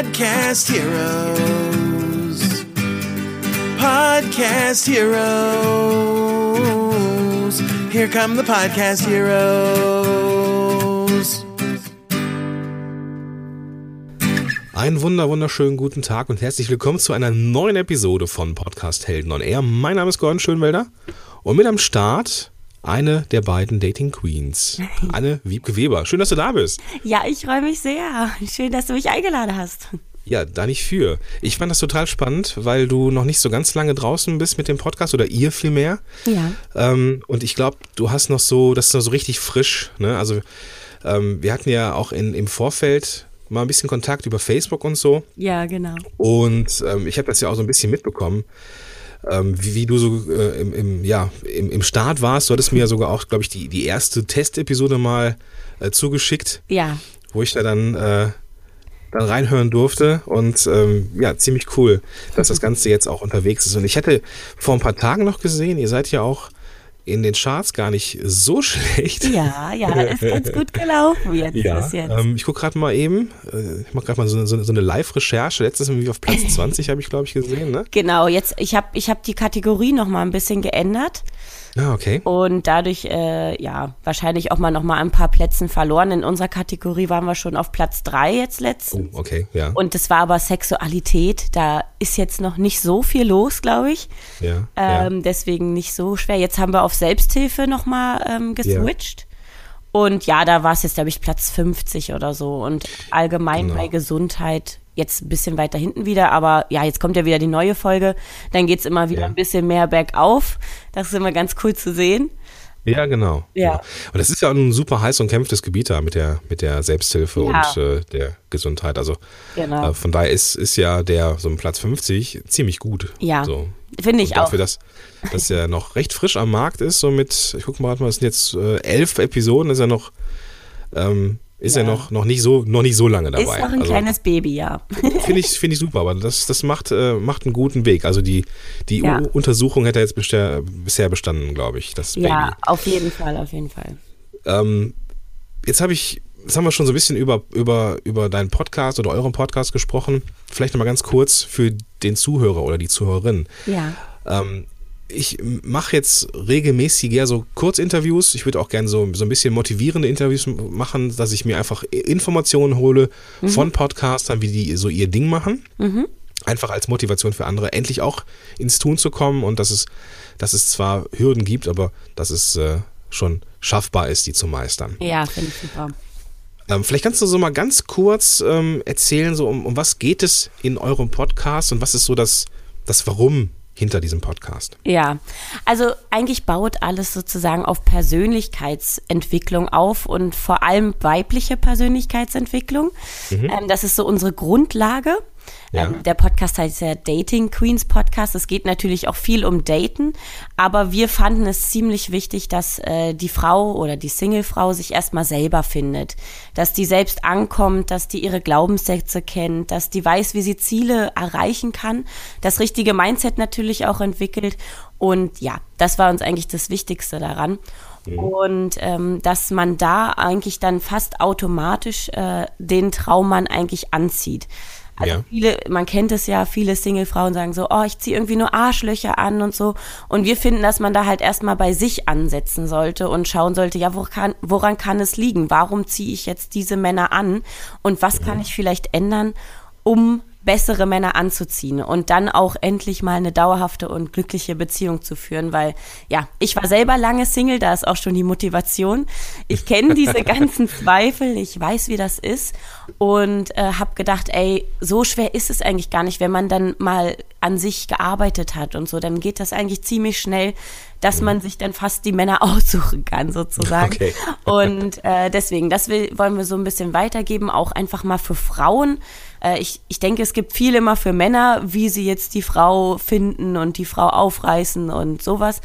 Podcast Heroes. Podcast Heroes. Here come the Podcast Heroes. Einen wunder wunderschönen guten Tag und herzlich willkommen zu einer neuen Episode von Podcast Helden on Air. Mein Name ist Gordon Schönwelder und mit am Start eine der beiden Dating Queens, Anne Wiebke Weber. Schön, dass du da bist. Ja, ich freue mich sehr. Schön, dass du mich eingeladen hast. Ja, da nicht für. Ich fand das total spannend, weil du noch nicht so ganz lange draußen bist mit dem Podcast oder ihr vielmehr. Ja. Ähm, und ich glaube, du hast noch so, das ist noch so richtig frisch. Ne? Also ähm, wir hatten ja auch in, im Vorfeld mal ein bisschen Kontakt über Facebook und so. Ja, genau. Und ähm, ich habe das ja auch so ein bisschen mitbekommen ähm, wie, wie, du so äh, im, im, ja, im, im Start warst. Du hattest mir ja sogar auch, glaube ich, die, die erste Testepisode mal äh, zugeschickt. Ja. Wo ich da dann, äh, dann reinhören durfte. Und ähm, ja, ziemlich cool, dass das Ganze jetzt auch unterwegs ist. Und ich hätte vor ein paar Tagen noch gesehen, ihr seid ja auch in den Charts gar nicht so schlecht. Ja, ja, ist ganz gut gelaufen jetzt. Ja, jetzt. Ähm, ich gucke gerade mal eben, äh, ich mache gerade mal so, so, so eine Live-Recherche. Letztes Mal auf Platz 20 habe ich, glaube ich, gesehen. Ne? Genau, jetzt, ich habe ich hab die Kategorie noch mal ein bisschen geändert. Ah, okay. Und dadurch, äh, ja, wahrscheinlich auch mal noch mal ein paar Plätzen verloren. In unserer Kategorie waren wir schon auf Platz drei jetzt letztens. Oh, okay, ja. Und das war aber Sexualität. Da ist jetzt noch nicht so viel los, glaube ich. Ja, ähm, ja. Deswegen nicht so schwer. Jetzt haben wir auf Selbsthilfe noch mal ähm, geswitcht. Ja. Und ja, da war es jetzt, glaube ich, Platz 50 oder so. Und allgemein genau. bei Gesundheit jetzt ein bisschen weiter hinten wieder, aber ja, jetzt kommt ja wieder die neue Folge. Dann geht es immer wieder ja. ein bisschen mehr bergauf. Das ist immer ganz cool zu sehen. Ja, genau. Ja. Und das ist ja ein super heiß und kämpftes Gebiet da mit der, mit der Selbsthilfe ja. und äh, der Gesundheit. Also genau. äh, von daher ist, ist ja der so ein Platz 50 ziemlich gut. Ja. So. Finde ich und dafür, auch. Dass, dass er noch recht frisch am Markt ist, so mit, ich gucke mal, es sind jetzt äh, elf Episoden, ist er noch ähm, ist ja. er noch, noch, nicht so, noch nicht so lange dabei. Ist noch ein also, kleines Baby, ja. Finde ich, find ich super, aber das, das macht, äh, macht einen guten Weg. Also die, die ja. Untersuchung hätte er jetzt bisher, bisher bestanden, glaube ich, das Baby. Ja, auf jeden Fall, auf jeden Fall. Ähm, jetzt habe ich, jetzt haben wir schon so ein bisschen über, über, über deinen Podcast oder euren Podcast gesprochen. Vielleicht nochmal ganz kurz für den Zuhörer oder die Zuhörerin. Ja. Ähm, ich mache jetzt regelmäßig ja so Kurzinterviews. Ich würde auch gerne so, so ein bisschen motivierende Interviews machen, dass ich mir einfach Informationen hole mhm. von Podcastern, wie die so ihr Ding machen. Mhm. Einfach als Motivation für andere, endlich auch ins Tun zu kommen und dass es, dass es zwar Hürden gibt, aber dass es äh, schon schaffbar ist, die zu meistern. Ja, finde ich super. Ähm, vielleicht kannst du so mal ganz kurz ähm, erzählen, so um, um was geht es in eurem Podcast und was ist so das, das Warum hinter diesem Podcast? Ja, also eigentlich baut alles sozusagen auf Persönlichkeitsentwicklung auf und vor allem weibliche Persönlichkeitsentwicklung. Mhm. Ähm, das ist so unsere Grundlage. Ja. Ähm, der Podcast heißt ja Dating Queens Podcast. Es geht natürlich auch viel um Daten, aber wir fanden es ziemlich wichtig, dass äh, die Frau oder die Singlefrau sich erstmal selber findet, dass die selbst ankommt, dass die ihre Glaubenssätze kennt, dass die weiß, wie sie Ziele erreichen kann, das richtige Mindset natürlich auch entwickelt. Und ja, das war uns eigentlich das Wichtigste daran. Mhm. Und ähm, dass man da eigentlich dann fast automatisch äh, den Traummann eigentlich anzieht. Also Ja. viele, man kennt es ja, viele Singlefrauen sagen so, oh, ich ziehe irgendwie nur Arschlöcher an und so. Und wir finden, dass man da halt erstmal bei sich ansetzen sollte und schauen sollte, ja, woran kann, woran kann es liegen? Warum ziehe ich jetzt diese Männer an? Und was kann ich vielleicht ändern, um bessere Männer anzuziehen und dann auch endlich mal eine dauerhafte und glückliche Beziehung zu führen, weil ja, ich war selber lange Single, da ist auch schon die Motivation. Ich kenne diese ganzen Zweifel, ich weiß, wie das ist und äh, habe gedacht, ey, so schwer ist es eigentlich gar nicht, wenn man dann mal an sich gearbeitet hat und so, dann geht das eigentlich ziemlich schnell, dass man sich dann fast die Männer aussuchen kann, sozusagen. Okay. Und äh, deswegen, das will, wollen wir so ein bisschen weitergeben, auch einfach mal für Frauen. Äh, ich, ich denke, es gibt viel immer für Männer, wie sie jetzt die Frau finden und die Frau aufreißen und sowas.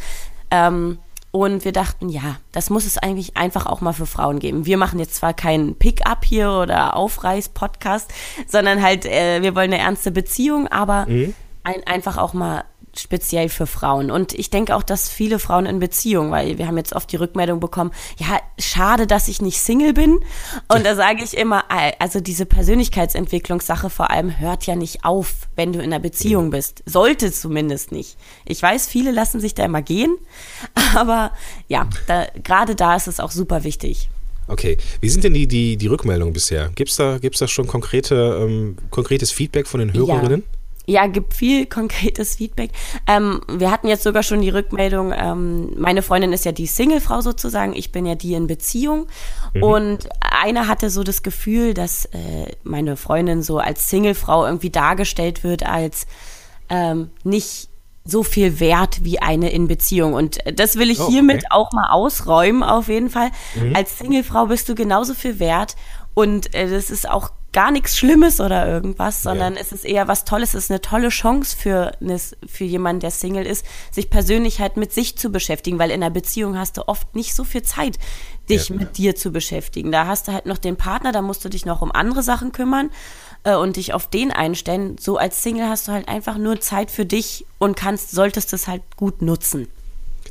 Ähm, und wir dachten, ja, das muss es eigentlich einfach auch mal für Frauen geben. Wir machen jetzt zwar keinen Pick-up hier oder Aufreiß-Podcast, sondern halt, äh, wir wollen eine ernste Beziehung, aber Mhm. ein, einfach auch mal speziell für Frauen. Und ich denke auch, dass viele Frauen in Beziehung, weil wir haben jetzt oft die Rückmeldung bekommen, ja, schade, dass ich nicht Single bin. Und da sage ich immer, also diese Persönlichkeitsentwicklungssache vor allem hört ja nicht auf, wenn du in einer Beziehung bist. Sollte zumindest nicht. Ich weiß, viele lassen sich da immer gehen, aber ja, da, gerade da ist es auch super wichtig. Okay, wie sind denn die, die, die Rückmeldungen bisher? Gibt es da, gibt's da schon konkrete, ähm, konkretes Feedback von den Hörerinnen? Ja. Ja, gibt viel konkretes Feedback. Ähm, wir hatten jetzt sogar schon die Rückmeldung, ähm, meine Freundin ist ja die Singlefrau sozusagen, ich bin ja die in Beziehung. Mhm. Und einer hatte so das Gefühl, dass äh, meine Freundin so als Singlefrau irgendwie dargestellt wird als ähm, nicht so viel wert wie eine in Beziehung. Und das will ich oh, hiermit okay. auch mal ausräumen, auf jeden Fall. Mhm. Als Singlefrau bist du genauso viel wert. Und äh, das ist auch gar nichts Schlimmes oder irgendwas, sondern ja. es ist eher was Tolles, es ist eine tolle Chance für, für jemanden, der Single ist, sich persönlich halt mit sich zu beschäftigen, weil in einer Beziehung hast du oft nicht so viel Zeit, dich ja. mit dir zu beschäftigen. Da hast du halt noch den Partner, da musst du dich noch um andere Sachen kümmern äh, und dich auf den einstellen. So als Single hast du halt einfach nur Zeit für dich und kannst, solltest es halt gut nutzen.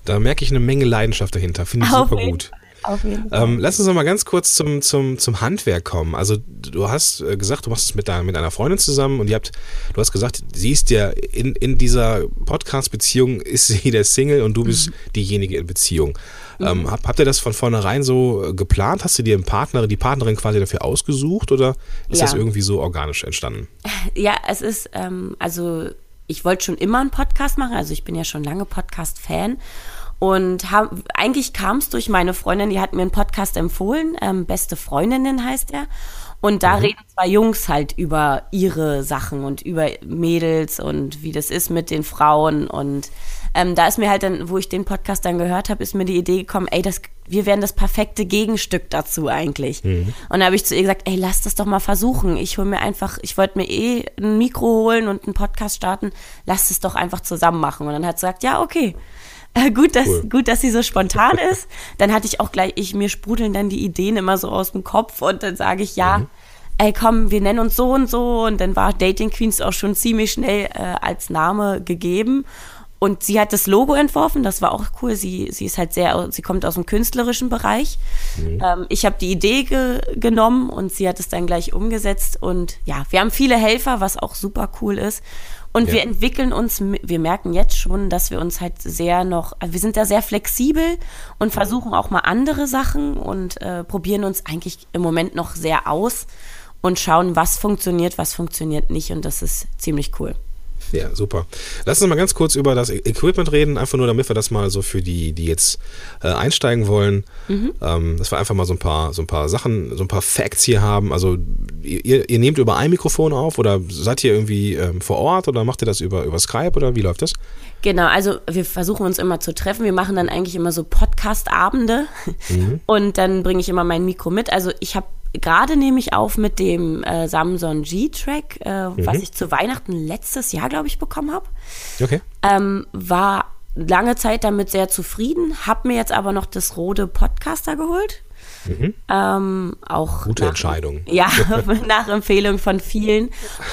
Da merke ich eine Menge Leidenschaft dahinter. Finde ich Auf super gut. Auf jeden Fall. Ähm, lass uns noch mal ganz kurz zum, zum, zum Handwerk kommen. Also du hast äh, gesagt, du machst es mit, deiner, mit einer Freundin zusammen und ihr habt, du hast gesagt, sie ist ja in, in dieser Podcast-Beziehung ist sie der Single und du bist mhm. diejenige in Beziehung. Mhm. Ähm, hab, habt ihr das von vornherein so äh, geplant? Hast du dir einen Partner, die Partnerin quasi dafür ausgesucht oder ist ja. das irgendwie so organisch entstanden? Ja, es ist, ähm, also ich wollte schon immer einen Podcast machen, also ich bin ja schon lange Podcast-Fan und hab, eigentlich kam es durch meine Freundin, die hat mir einen Podcast empfohlen, ähm, Beste Freundinnen heißt er. Und da mhm. reden zwei Jungs halt über ihre Sachen und über Mädels und wie das ist mit den Frauen. Und ähm, da ist mir halt dann, wo ich den Podcast dann gehört habe, ist mir die Idee gekommen, ey, das, wir wären das perfekte Gegenstück dazu eigentlich. Mhm. Und da habe ich zu ihr gesagt, ey, lass das doch mal versuchen. Ich hole mir einfach, ich wollte mir eh ein Mikro holen und einen Podcast starten, lass es doch einfach zusammen machen. Und dann hat sie gesagt, ja, okay. Äh, gut, dass, cool. gut, dass sie so spontan ist. Dann hatte ich auch gleich, ich, mir sprudeln dann die Ideen immer so aus dem Kopf und dann sage ich, ja, mhm. ey komm, wir nennen uns so und so. Und dann war Dating Queens auch schon ziemlich schnell äh, als Name gegeben. Und sie hat das Logo entworfen, das war auch cool. Sie, sie ist halt sehr, sie kommt aus dem künstlerischen Bereich. Mhm. Ähm, ich habe die Idee ge genommen und sie hat es dann gleich umgesetzt. Und ja, wir haben viele Helfer, was auch super cool ist. Und ja. wir entwickeln uns, wir merken jetzt schon, dass wir uns halt sehr noch, also wir sind da sehr flexibel und versuchen auch mal andere Sachen und äh, probieren uns eigentlich im Moment noch sehr aus und schauen, was funktioniert, was funktioniert nicht. Und das ist ziemlich cool. Ja, super. Lass uns mal ganz kurz über das Equipment reden, einfach nur, damit wir das mal so für die, die jetzt äh, einsteigen wollen, mhm. ähm, dass wir einfach mal so ein paar, so ein paar Sachen, so ein paar Facts hier haben. Also ihr, ihr nehmt über ein Mikrofon auf oder seid ihr irgendwie ähm, vor Ort oder macht ihr das über, über Skype oder wie läuft das? Genau, also wir versuchen uns immer zu treffen. Wir machen dann eigentlich immer so Podcast-Abende mhm. und dann bringe ich immer mein Mikro mit. Also ich habe gerade nehme ich auf mit dem äh, Samsung G-Track, äh, mhm. was ich zu Weihnachten letztes Jahr, glaube ich, bekommen habe. Okay. Ähm, war lange Zeit damit sehr zufrieden, habe mir jetzt aber noch das Rode Podcaster geholt. Mhm. Ähm, auch Gute nach, Entscheidung. Ja, nach Empfehlung von vielen.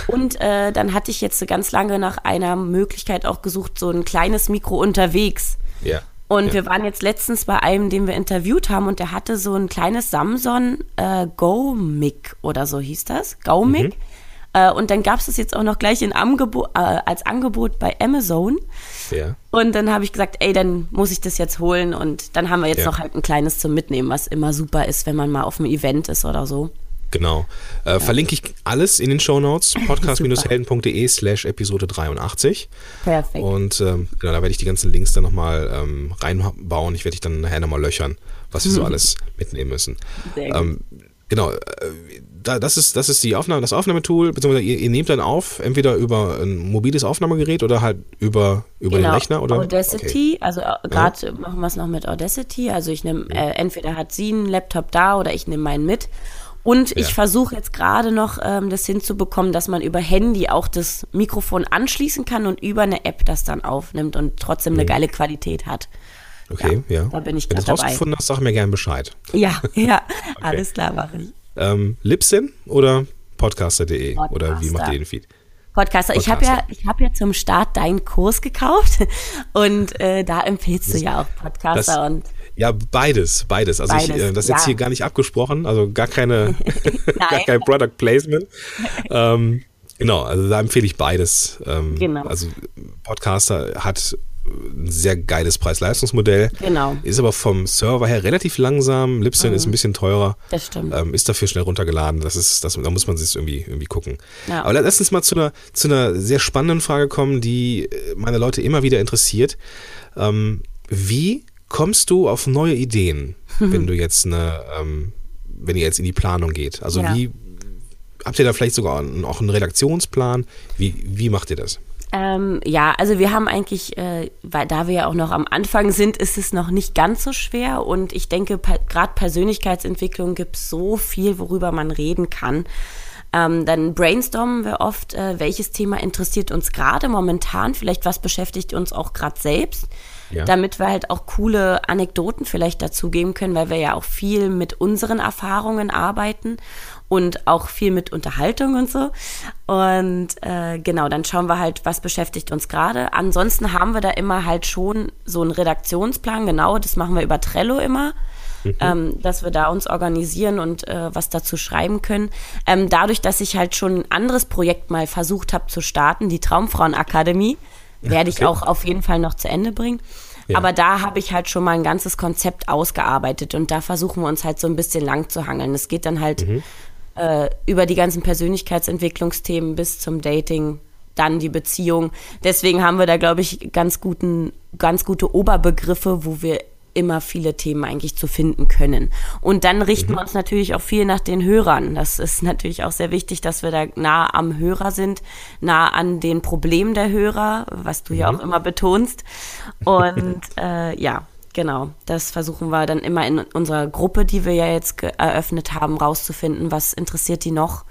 Und äh, dann hatte ich jetzt ganz lange nach einer Möglichkeit auch gesucht, so ein kleines Mikro unterwegs. Ja. Und ja. wir waren jetzt letztens bei einem, den wir interviewt haben, und der hatte so ein kleines Samsung äh, Go Mic oder so hieß das. Go Mic. Mhm. Äh, und dann gab es das jetzt auch noch gleich in Angebo äh, als Angebot bei Amazon. Ja. Und dann habe ich gesagt, ey, dann muss ich das jetzt holen. Und dann haben wir jetzt ja. noch halt ein kleines zum Mitnehmen, was immer super ist, wenn man mal auf einem Event ist oder so. Genau. Äh, ja. Verlinke ich alles in den Show Notes. Podcast-helden.de slash Episode 83. Perfekt. Und ähm, genau, da werde ich die ganzen Links dann nochmal ähm, reinbauen. Ich werde dich dann nachher nochmal löchern, was wir so alles mitnehmen müssen. Sehr. Ähm, genau. Äh, da, das, ist, das ist die Aufnahme, das Aufnahmetool, beziehungsweise ihr, ihr, nehmt dann auf, entweder über ein mobiles Aufnahmegerät oder halt über, über genau. den Rechner oder. Audacity, okay. also äh, gerade ja. machen wir es noch mit Audacity. Also ich nehme, äh, entweder hat sie einen Laptop da oder ich nehme meinen mit. Und ich versuche jetzt gerade noch ähm, das hinzubekommen, dass man über Handy auch das Mikrofon anschließen kann und über eine App das dann aufnimmt und trotzdem eine mhm. geile Qualität hat. Okay, ja. ja. Da bin ich Wenn du es rausgefunden hast, sag mir gerne Bescheid. Ja, ja, okay. alles klar, mache ich. Ähm, Libsyn oder podcaster.de Podcaster. oder wie macht ihr den Feed? Podcaster. Ich habe ja, ich habe ja zum Start deinen Kurs gekauft und äh, da empfiehlst du ja auch Podcaster das, und ja, beides, beides. Also Beides, ich, äh, das ist jetzt ja. hier gar nicht abgesprochen, also gar keine, gar kein Product Placement. ähm, genau, also da empfehle ich beides. Ähm, Genau. Also Podcaster hat ein sehr geiles Preis-Leistungsmodell. Genau. Ist aber vom Server her relativ langsam. Libsyn ist ein bisschen teurer. Das stimmt. Ähm, ist dafür schnell runtergeladen. Das ist, das, da muss man sich irgendwie, irgendwie gucken. Ja. Aber lass uns mal zu einer, zu einer sehr spannenden Frage kommen, die äh, meine Leute immer wieder interessiert. Ähm, wie kommst du auf neue Ideen, wenn du jetzt eine, ähm, wenn ihr jetzt in die Planung geht? Also Ja. wie habt ihr da vielleicht sogar einen, auch einen Redaktionsplan? Wie, wie macht ihr das? Ähm, ja, also wir haben eigentlich, äh, weil da wir ja auch noch am Anfang sind, ist es noch nicht ganz so schwer und ich denke, per, gerade Persönlichkeitsentwicklung gibt so viel, worüber man reden kann. Ähm, dann brainstormen wir oft, äh, welches Thema interessiert uns gerade momentan, vielleicht was beschäftigt uns auch gerade selbst, Ja. damit wir halt auch coole Anekdoten vielleicht dazugeben können, weil wir ja auch viel mit unseren Erfahrungen arbeiten und auch viel mit Unterhaltung und so. Und äh, genau, dann schauen wir halt, was beschäftigt uns gerade. Ansonsten haben wir da immer halt schon so einen Redaktionsplan, genau, das machen wir über Trello immer. Ähm, dass wir da uns organisieren und äh, was dazu schreiben können. Ähm, dadurch, dass ich halt schon ein anderes Projekt mal versucht habe zu starten, die Traumfrauenakademie, werde ich auch auf jeden Fall noch zu Ende bringen. Ja. Aber da habe ich halt schon mal ein ganzes Konzept ausgearbeitet und da versuchen wir uns halt so ein bisschen lang zu hangeln. Es geht dann halt äh, über die ganzen Persönlichkeitsentwicklungsthemen bis zum Dating, dann die Beziehung. Deswegen haben wir da, glaube ich, ganz guten, ganz gute Oberbegriffe, wo wir immer viele Themen eigentlich zu finden können. Und dann richten wir uns natürlich auch viel nach den Hörern. Das ist natürlich auch sehr wichtig, dass wir da nah am Hörer sind, nah an den Problemen der Hörer, was du ja auch immer betonst. Und äh, ja, genau, das versuchen wir dann immer in unserer Gruppe, die wir ja jetzt eröffnet haben, rauszufinden, was interessiert die noch.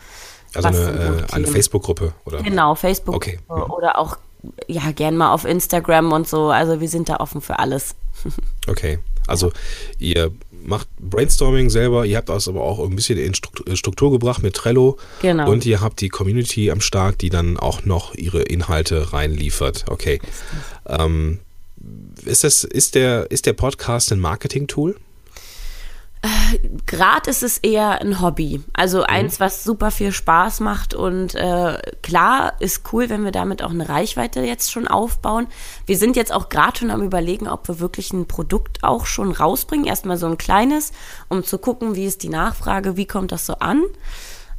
Also eine, äh, eine? Facebook-Gruppe, oder? Genau, Facebook Okay. Mhm. oder auch ja gern mal auf Instagram und so. Also wir sind da offen für alles. Okay. Also ihr macht Brainstorming selber, ihr habt das aber auch ein bisschen in Struktur, Struktur gebracht mit Trello. Genau. Und ihr habt die Community am Start, die dann auch noch ihre Inhalte reinliefert. Okay. Ähm, ist, das, ist, der, ist der Podcast ein Marketing-Tool? Gerade ist es eher ein Hobby. Also eins, was super viel Spaß macht und äh, klar ist cool, wenn wir damit auch eine Reichweite jetzt schon aufbauen. Wir sind jetzt auch gerade schon am überlegen, ob wir wirklich ein Produkt auch schon rausbringen. Erstmal so ein kleines, um zu gucken, wie ist die Nachfrage, wie kommt das so an.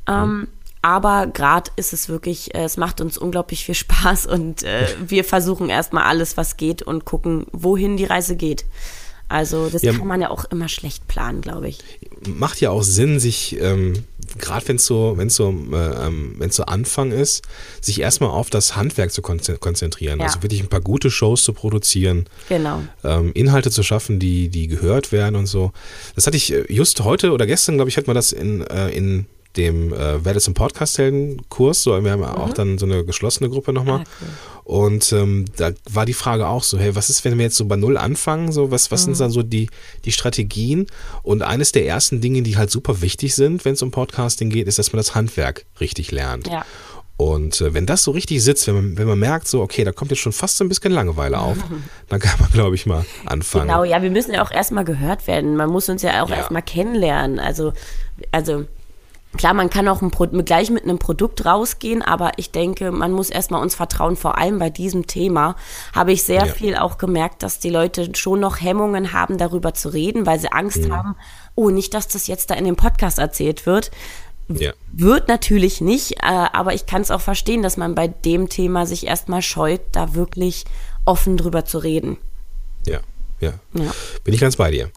Ähm, aber gerade ist es wirklich, äh, es macht uns unglaublich viel Spaß und äh, wir versuchen erstmal alles, was geht und gucken, wohin die Reise geht. Also das Ja. kann man ja auch immer schlecht planen, glaube ich. macht ja auch Sinn, sich, ähm, gerade wenn es so, wenn's so, äh, ähm, wenn's so Anfang ist, sich erstmal auf das Handwerk zu konze- konzentrieren. Ja. Also wirklich ein paar gute Shows zu produzieren, Genau. ähm, Inhalte zu schaffen, die, die gehört werden und so. Das hatte ich äh, just heute oder gestern, glaube ich, hat man das in, äh, in dem äh, Werde zum Podcast-Helden-Kurs. So, wir haben ja auch dann so eine geschlossene Gruppe nochmal. Mhm. Ah, cool. Und ähm, da war die Frage auch so, hey, was ist, wenn wir jetzt so bei Null anfangen? So, was, was Mhm. sind dann so die, die Strategien? Und eines der ersten Dinge, die halt super wichtig sind, wenn es um Podcasting geht, ist, dass man das Handwerk richtig lernt. Ja. Und äh, wenn das so richtig sitzt, wenn man, wenn man merkt, so, okay, da kommt jetzt schon fast so ein bisschen Langeweile auf, dann kann man, glaube ich, mal anfangen. Genau, ja, wir müssen ja auch erstmal gehört werden. Man muss uns ja auch Ja. erstmal kennenlernen. Also, also klar, man kann auch gleich mit einem Produkt rausgehen, aber ich denke, man muss erstmal uns vertrauen. Vor allem bei diesem Thema habe ich sehr Ja. viel auch gemerkt, dass die Leute schon noch Hemmungen haben, darüber zu reden, weil sie Angst Mhm. haben, oh, nicht, dass das jetzt da in dem Podcast erzählt wird. Ja. Wird natürlich nicht, äh, aber ich kann es auch verstehen, dass man bei dem Thema sich erstmal scheut, da wirklich offen drüber zu reden. Ja, ja. Ja. Bin ich ganz bei dir.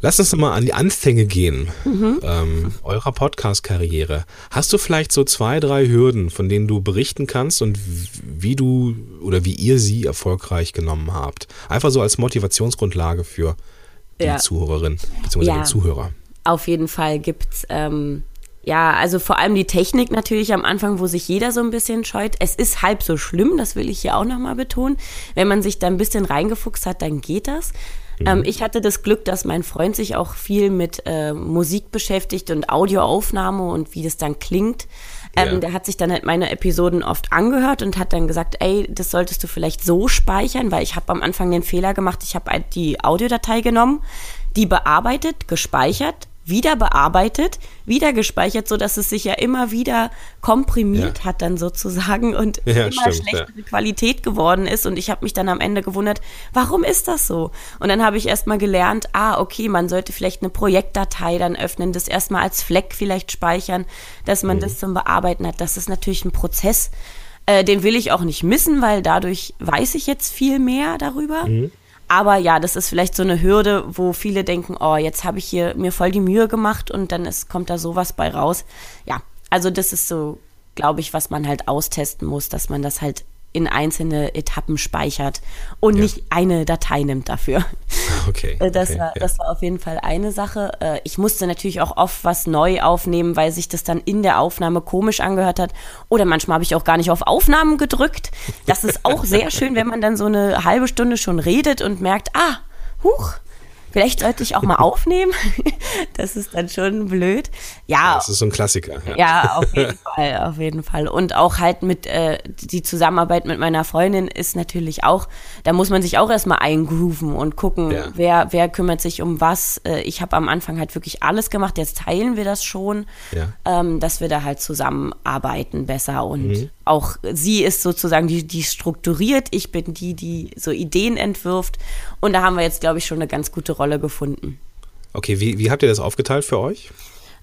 Lass uns mal an die Anfänge gehen ähm, eurer Podcast-Karriere. Hast du vielleicht so zwei, drei Hürden, von denen du berichten kannst und wie du oder wie ihr sie erfolgreich genommen habt? Einfach so als Motivationsgrundlage für die Ja. Zuhörerin bzw. Ja. den Zuhörer. Auf jeden Fall gibt's ähm, ja, also vor allem die Technik natürlich am Anfang, wo sich jeder so ein bisschen scheut. Es ist halb so schlimm, das will ich hier auch nochmal betonen. Wenn man sich da ein bisschen reingefuchst hat, dann geht das. Ähm, ich hatte das Glück, dass mein Freund sich auch viel mit äh, Musik beschäftigt und Audioaufnahme und wie das dann klingt. Ähm, Ja. Der hat sich dann halt meine Episoden oft angehört und hat dann gesagt, ey, das solltest du vielleicht so speichern, weil ich habe am Anfang den Fehler gemacht, ich habe die Audiodatei genommen, die bearbeitet, gespeichert, wieder bearbeitet, wieder gespeichert, so dass es sich ja immer wieder komprimiert Ja. hat dann sozusagen und Ja, immer stimmt, schlechtere Qualität geworden ist und ich habe mich dann am Ende gewundert, warum ist das so? Und dann habe ich erstmal gelernt, ah, okay, man sollte vielleicht eine Projektdatei dann öffnen, das erstmal als Fleck vielleicht speichern, dass man das zum Bearbeiten hat. Das ist natürlich ein Prozess, äh, den will ich auch nicht missen, weil dadurch weiß ich jetzt viel mehr darüber. Aber ja, das ist vielleicht so eine Hürde, wo viele denken, oh, jetzt habe ich hier mir voll die Mühe gemacht und dann ist, kommt da sowas bei raus. Ja, also das ist so, glaube ich, was man halt austesten muss, dass man das halt in einzelne Etappen speichert und Ja. nicht eine Datei nimmt dafür. Okay. Äh, Das, okay, war, ja. das war auf jeden Fall eine Sache. Äh, Ich musste natürlich auch oft was neu aufnehmen, weil sich das dann in der Aufnahme komisch angehört hat. Oder manchmal habe ich auch gar nicht auf Aufnahmen gedrückt. Das ist auch sehr schön, wenn man dann so eine halbe Stunde schon redet und merkt, ah, huch, vielleicht sollte ich auch mal aufnehmen. Das ist dann schon blöd. Ja, Das ist so ein Klassiker. Ja. ja, auf jeden Fall, auf jeden Fall. Und auch halt mit äh, die Zusammenarbeit mit meiner Freundin ist natürlich auch, da muss man sich auch erstmal eingrooven und gucken, Ja. wer, wer kümmert sich um was. Äh, ich habe am Anfang halt wirklich alles gemacht, jetzt teilen wir das schon, Ja. ähm, dass wir da halt zusammenarbeiten besser. Und Mhm. Auch sie ist sozusagen die, die strukturiert, ich bin die, die so Ideen entwirft. Und da haben wir jetzt, glaube ich, schon eine ganz gute Rolle gefunden. Okay, wie, wie habt ihr das aufgeteilt für euch?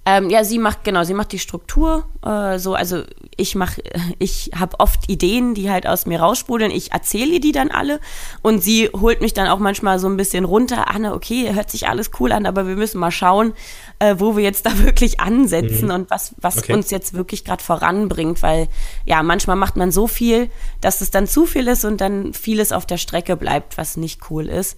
Ähm, ja, sie macht genau, sie macht die Struktur. Äh, so, also ich mache, ich habe oft Ideen, die halt aus mir raussprudeln. Ich erzähle ihr die dann alle und sie holt mich dann auch manchmal so ein bisschen runter. Anne, okay, hört sich alles cool an, aber wir müssen mal schauen, äh, wo wir jetzt da wirklich ansetzen und was was Okay. uns jetzt wirklich gerade voranbringt, weil ja manchmal macht man so viel, dass es dann zu viel ist und dann vieles auf der Strecke bleibt, was nicht cool ist.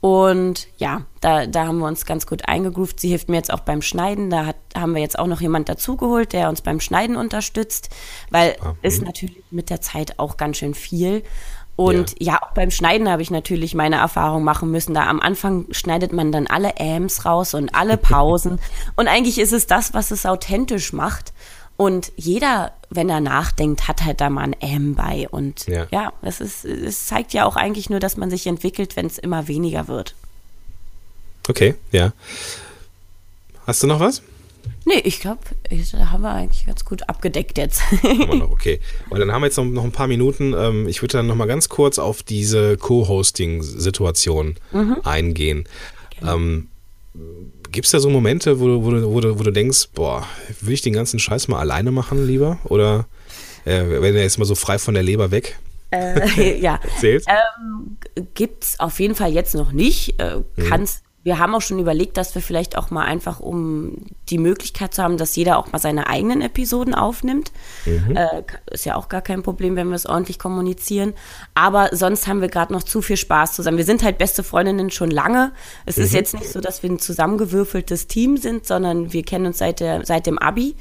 Und ja, da, da haben wir uns ganz gut eingegroovt. Sie hilft mir jetzt auch beim Schneiden. Da hat, haben wir jetzt auch noch jemand dazugeholt, der uns beim Schneiden unterstützt, weil Ah, ist mhm. natürlich mit der Zeit auch ganz schön viel. Und ja, auch beim Schneiden habe ich natürlich meine Erfahrung machen müssen. Da am Anfang schneidet man dann alle Ams raus und alle Pausen. und eigentlich ist es das, was es authentisch macht. Und jeder, wenn er nachdenkt, hat halt da mal ein M bei. Und Ja. ja, es, ist, es zeigt ja auch eigentlich nur, dass man sich entwickelt, wenn es immer weniger wird. Okay, ja. Hast du noch was? Nee, ich glaube, da haben wir eigentlich ganz gut abgedeckt jetzt. Okay. Weil dann haben wir jetzt noch, noch ein paar Minuten. Ähm, ich würde dann noch mal ganz kurz auf diese Co-Hosting-Situation Mhm. eingehen. Ähm, Gibt es da so Momente, wo du, wo, du, wo, du, wo du denkst, boah, will ich den ganzen Scheiß mal alleine machen lieber? Oder äh, wenn er jetzt mal so frei von der Leber weg äh, ja. erzählt? Ähm, gibt's auf jeden Fall jetzt noch nicht. Äh, Mhm. kann's, wir haben auch schon überlegt, dass wir vielleicht auch mal einfach, um die Möglichkeit zu haben, dass jeder auch mal seine eigenen Episoden aufnimmt. Mhm. Äh, ist ja auch gar kein Problem, wenn wir es ordentlich kommunizieren. Aber sonst haben wir gerade noch zu viel Spaß zusammen. Wir sind halt beste Freundinnen schon lange. Es Mhm. ist jetzt nicht so, dass wir ein zusammengewürfeltes Team sind, sondern wir kennen uns seit, der, seit dem Abi.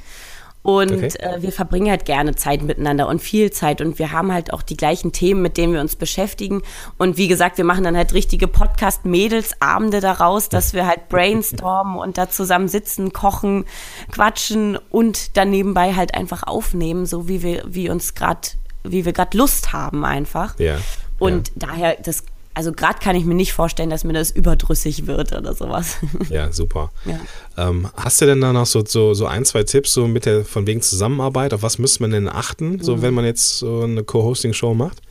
Und Okay. äh, wir verbringen halt gerne Zeit miteinander und viel Zeit. Und wir haben halt auch die gleichen Themen, mit denen wir uns beschäftigen. Und wie gesagt, wir machen dann halt richtige Podcast-Mädels-Abende daraus, dass wir halt brainstormen und da zusammen sitzen, kochen, quatschen und dann nebenbei halt einfach aufnehmen, so wie wir, wie uns gerade, wie wir gerade Lust haben einfach. Ja, Und ja. daher, das, also gerade kann ich mir nicht vorstellen, dass mir das überdrüssig wird oder sowas. Ja, super. Ja. Ähm, hast du denn da noch so, so, so ein, zwei Tipps so mit der von wegen Zusammenarbeit? Auf was müsste man denn achten, Mhm. so wenn man jetzt so eine Co-Hosting-Show macht?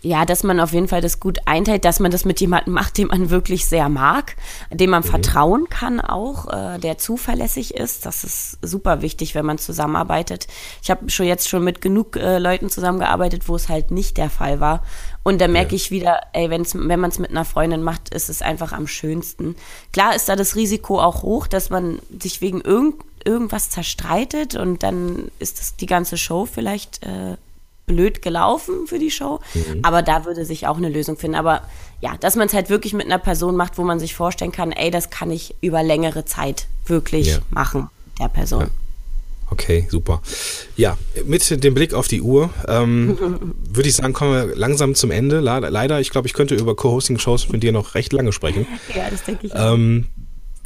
Ja, dass man auf jeden Fall das gut einteilt, dass man das mit jemandem macht, den man wirklich sehr mag, dem man vertrauen kann auch, äh, der zuverlässig ist. Das ist super wichtig, wenn man zusammenarbeitet. Ich habe schon jetzt schon mit genug äh, Leuten zusammengearbeitet, wo es halt nicht der Fall war. Und da merke Ja. ich wieder, ey, wenn's, wenn man es mit einer Freundin macht, ist es einfach am schönsten. Klar ist da das Risiko auch hoch, dass man sich wegen irgend, irgendwas zerstreitet und dann ist das die ganze Show vielleicht äh, blöd gelaufen für die Show. Aber da würde sich auch eine Lösung finden. Aber ja, dass man es halt wirklich mit einer Person macht, wo man sich vorstellen kann, ey, das kann ich über längere Zeit wirklich Ja. machen, der Person. Okay, super. Ja, mit dem Blick auf die Uhr ähm, würde ich sagen, kommen wir langsam zum Ende. Le- Leider, ich glaube, ich könnte über Co-Hosting-Shows mit dir noch recht lange sprechen. Ja, das denke ich. Ähm,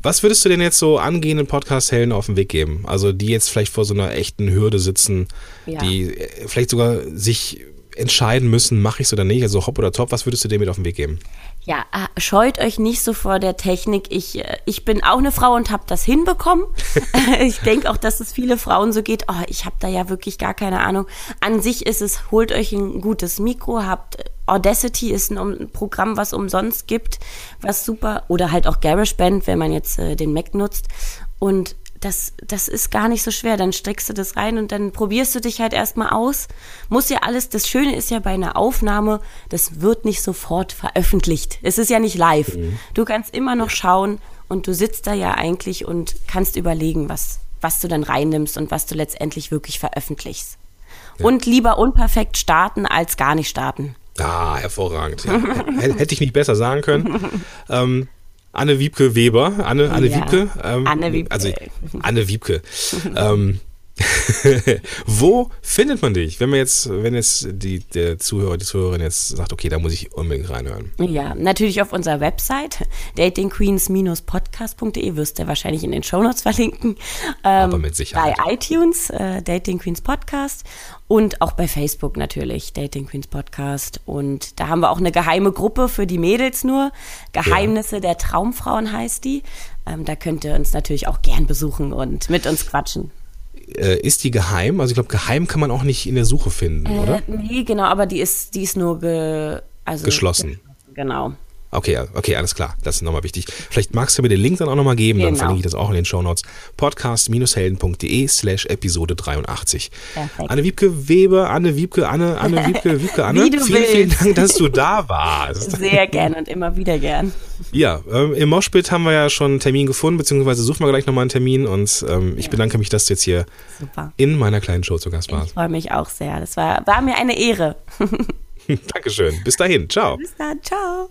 Was würdest du denn jetzt so angehenden Podcast-Helden auf den Weg geben? Also die jetzt vielleicht vor so einer echten Hürde sitzen, Ja. die äh, vielleicht sogar sich entscheiden müssen, mache ich es oder nicht, also hopp oder top, was würdest du denen mit auf den Weg geben? Ja, äh, scheut euch nicht so vor der Technik. Ich, äh, ich bin auch eine Frau und habe das hinbekommen. ich denke auch, dass es viele Frauen so geht. Oh, ich habe da ja wirklich gar keine Ahnung. An sich ist es, holt euch ein gutes Mikro, habt äh, Audacity ist ein, ein Programm, was umsonst gibt, was super oder halt auch GarageBand, wenn man jetzt äh, den Mac nutzt und das, das ist gar nicht so schwer. Dann streckst du das rein und dann probierst du dich halt erstmal aus. Muss ja alles, das Schöne ist ja bei einer Aufnahme, das wird nicht sofort veröffentlicht. Es ist ja nicht live. Du kannst immer noch schauen und du sitzt da ja eigentlich und kannst überlegen, was, was du dann reinnimmst und was du letztendlich wirklich veröffentlichst. Und lieber unperfekt starten als gar nicht starten. Ah, hervorragend. Ja. Hätte ich nicht besser sagen können. Ähm, Anne Wiebke Weber. Anne, Anne Ja, Wiebke. Ähm, Anne Wiebke. Also Anne Wiebke. ähm, wo findet man dich, wenn man jetzt, wenn jetzt die, der Zuhörer, die Zuhörerin jetzt sagt, okay, da muss ich unbedingt reinhören. Ja, natürlich auf unserer Website datingqueens-podcast.de wirst du wahrscheinlich in den Shownotes verlinken. Ähm, Aber mit Sicherheit. Bei iTunes, äh, Dating Queens Podcast und auch bei Facebook natürlich, Dating Queens Podcast. Und da haben wir auch eine geheime Gruppe für die Mädels nur. Geheimnisse der Traumfrauen heißt die. Ähm, da könnt ihr uns natürlich auch gern besuchen und mit uns quatschen. Äh, ist die geheim? Also ich glaube, geheim kann man auch nicht in der Suche finden, oder? Äh, nee, genau, aber die ist, die ist nur ge, also Geschlossen. Genau. Okay, ja, okay, alles klar. Das ist nochmal wichtig. Vielleicht magst du mir den Link dann auch nochmal geben, dann Genau. verlinke ich das auch in den Shownotes. Podcast-helden.de slash Episode 83. Perfekt. Anne Wiebke Weber, Anne Wiebke, Anne, Anne Wiebke, Wiebke, Anne. Vielen, vielen willst. Dank, dass du da warst. Sehr gern und immer wieder gern. Ja, ähm, im Moshpit haben wir ja schon einen Termin gefunden, beziehungsweise suchen wir gleich nochmal einen Termin und ähm, ich bedanke mich, dass du jetzt hier Super. in meiner kleinen Show zu Gast Ich warst. freue mich auch sehr. Das war, war mir eine Ehre. Dankeschön. Bis dahin. Ciao. Bis dann. Ciao.